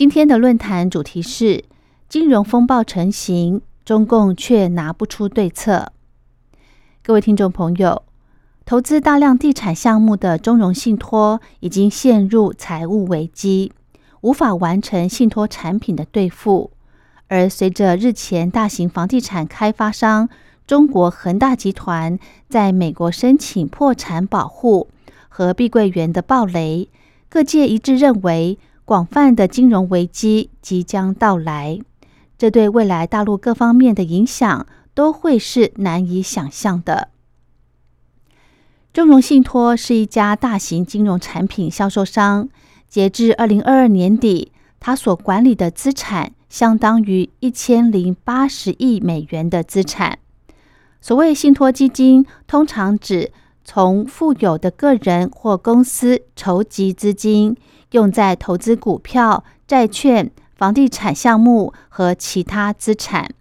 今天的论坛主题是金融风暴成型，中共却拿不出对策。各位听众朋友，投资大量地产项目的中融信托已经陷入财务危机，无法完成信托产品的兑付。而随着日前大型房地产开发商中国恒大集团在美国申请破产保护和碧桂园的暴雷，各界一致认为广泛的金融危机即将到来，这对未来大陆各方面的影响都会是难以想象的。中融信托是一家大型金融产品销售商，截至二零二二年底，它所管理的资产相当于一千零八十亿美元的资产。所谓信托基金，通常指从富有的个人或公司筹集资金，用在投资股票、债券、房地产项目和其他资产。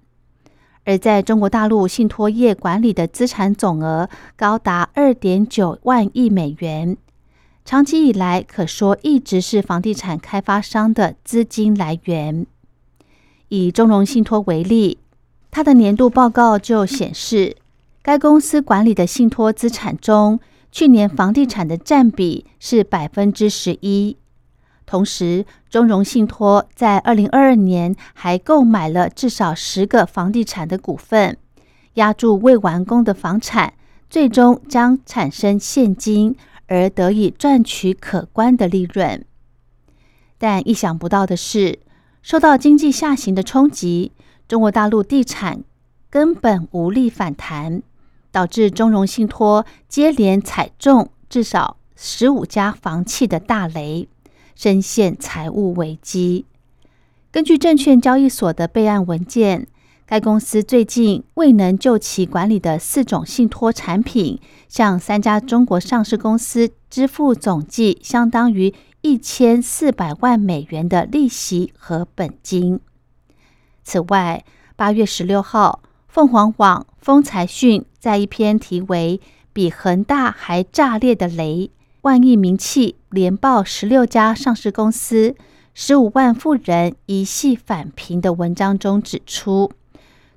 而在中国大陆，信托业管理的资产总额高达二点九万亿美元，长期以来可说一直是房地产开发商的资金来源。以中融信托为例。它的年度报告就显示，该公司管理的信托资产中，去年房地产的占比是百分之十一。同时，中融信托在二零二二年还购买了至少十个房地产的股份，押注未完工的房产，最终将产生现金，而得以赚取可观的利润。但意想不到的是，受到经济下行的冲击。中国大陆地产根本无力反弹，导致中融信托接连踩中至少十五家房企的大雷，深陷财务危机。根据证券交易所的备案文件，该公司最近未能就其管理的四种信托产品，向三家中国上市公司支付总计相当于一千四百万美元的利息和本金。此外，八月十六号，凤凰网风财讯在一篇题为“比恒大还炸裂的雷，万亿名气连爆十六家上市公司，十五万富人一系返贫”的文章中指出，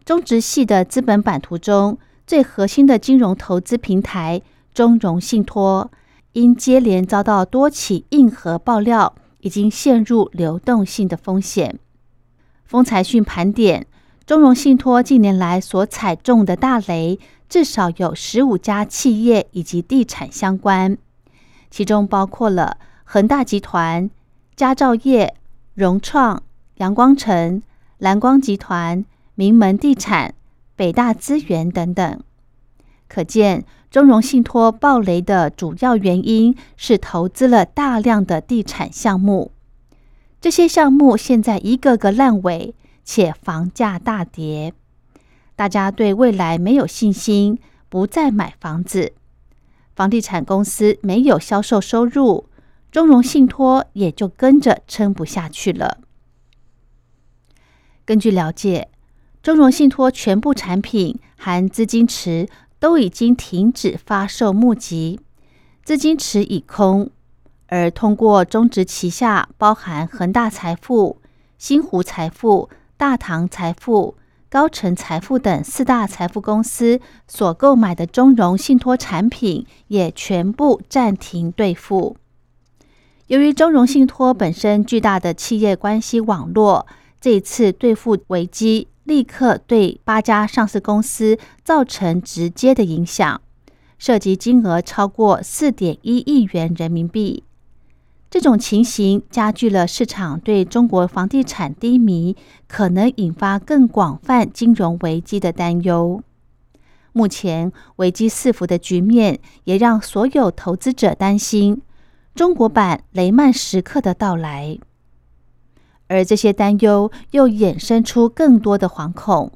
中植系的资本版图中最核心的金融投资平台中融信托，因接连遭到多起硬核爆料，已经陷入流动性的风险。风财讯盘点，中融信托近年来所踩中的大雷，至少有十五家企业以及地产相关，其中包括了恒大集团、佳兆业、融创、阳光城、蓝光集团、名门地产、北大资源等等。可见，中融信托暴雷的主要原因是投资了大量的地产项目。这些项目现在一个个烂尾，且房价大跌，大家对未来没有信心，不再买房子。房地产公司没有销售收入，中融信托也就跟着撑不下去了。根据了解，中融信托全部产品含资金池都已经停止发售募集，资金池已空。而通过中植旗下包含恒大财富、新湖财富、大唐财富、高盛财富等四大财富公司所购买的中融信托产品，也全部暂停兑付。由于中融信托本身巨大的企业关系网络，这一次兑付危机立刻对八家上市公司造成直接的影响，涉及金额超过四点一亿元人民币。这种情形加剧了市场对中国房地产低迷可能引发更广泛金融危机的担忧。目前危机四伏的局面，也让所有投资者担心中国版雷曼时刻的到来。而这些担忧又衍生出更多的惶恐，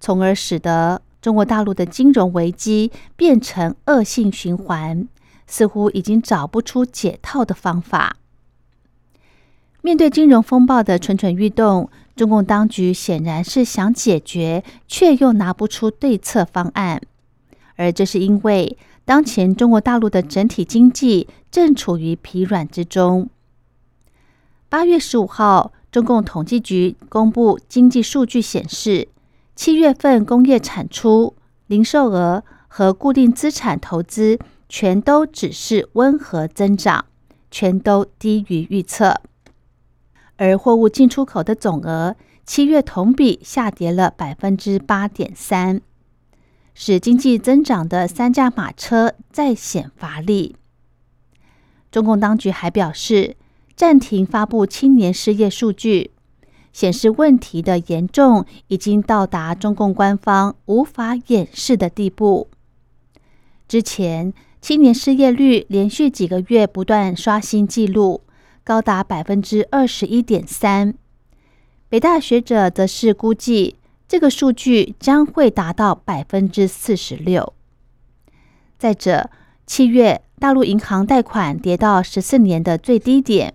从而使得中国大陆的金融危机变成恶性循环，似乎已经找不出解套的方法。面对金融风暴的蠢蠢欲动，中共当局显然是想解决，却又拿不出对策方案。而这是因为当前中国大陆的整体经济正处于疲软之中。八月十五号，中共统计局公布经济数据显示，七月份工业产出、零售额和固定资产投资全都只是温和增长，全都低于预测。而货物进出口的总额，七月同比下跌了百分之八点三，使经济增长的三驾马车再显乏力。中共当局还表示，暂停发布青年失业数据，显示问题的严重已经到达中共官方无法掩饰的地步。之前，青年失业率连续几个月不断刷新纪录。高达百分之二十一点三，北大学者则是估计这个数据将会达到百分之四十六。再者，七月大陆银行贷款跌到十四年的最低点，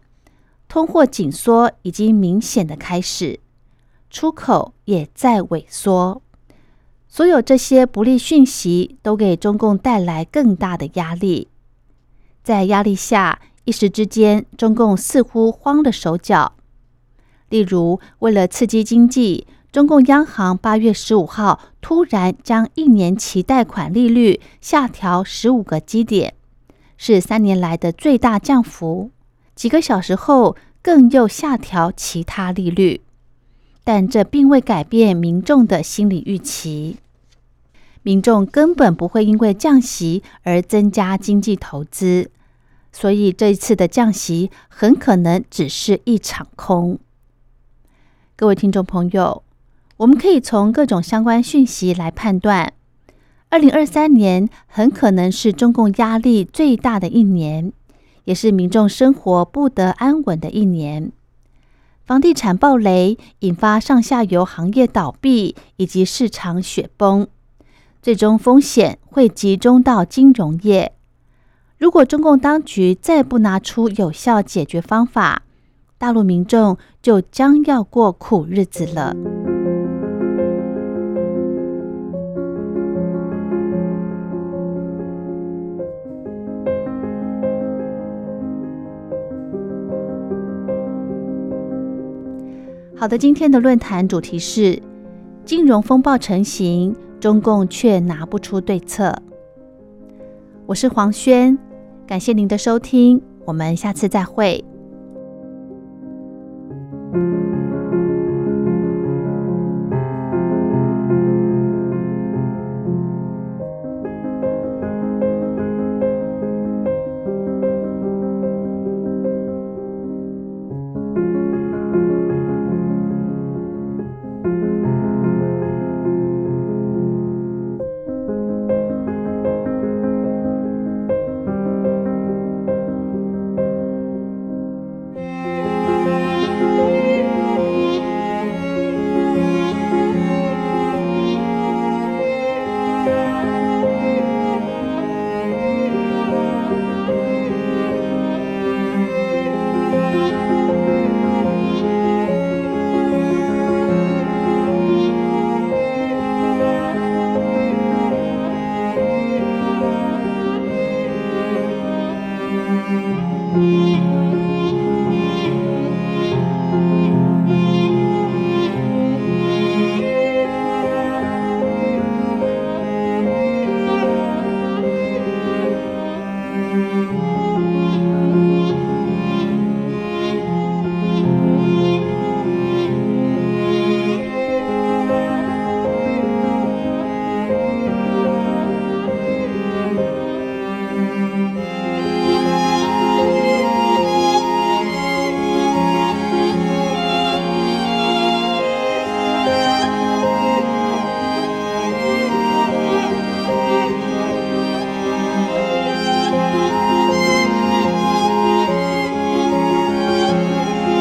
通货紧缩已经明显的开始，出口也在萎缩。所有这些不利讯息都给中共带来更大的压力，在压力下。一时之间，中共似乎慌了手脚。例如，为了刺激经济，中共央行八月十五号突然将一年期贷款利率下调十五个基点，是三年来的最大降幅。几个小时后，更又下调其他利率，但这并未改变民众的心理预期。民众根本不会因为降息而增加经济投资。所以这一次的降息很可能只是一场空。各位听众朋友，我们可以从各种相关讯息来判断，二零二三年很可能是中共压力最大的一年，也是民众生活不得安稳的一年。房地产暴雷引发上下游行业倒闭以及市场雪崩，最终风险会集中到金融业。如果中共当局再不拿出有效解决方法，大陆民众就将要过苦日子了。好的，今天的论坛主题是金融风暴成型，中共却拿不出对策。我是黄轩。感谢您的收听，我们下次再会。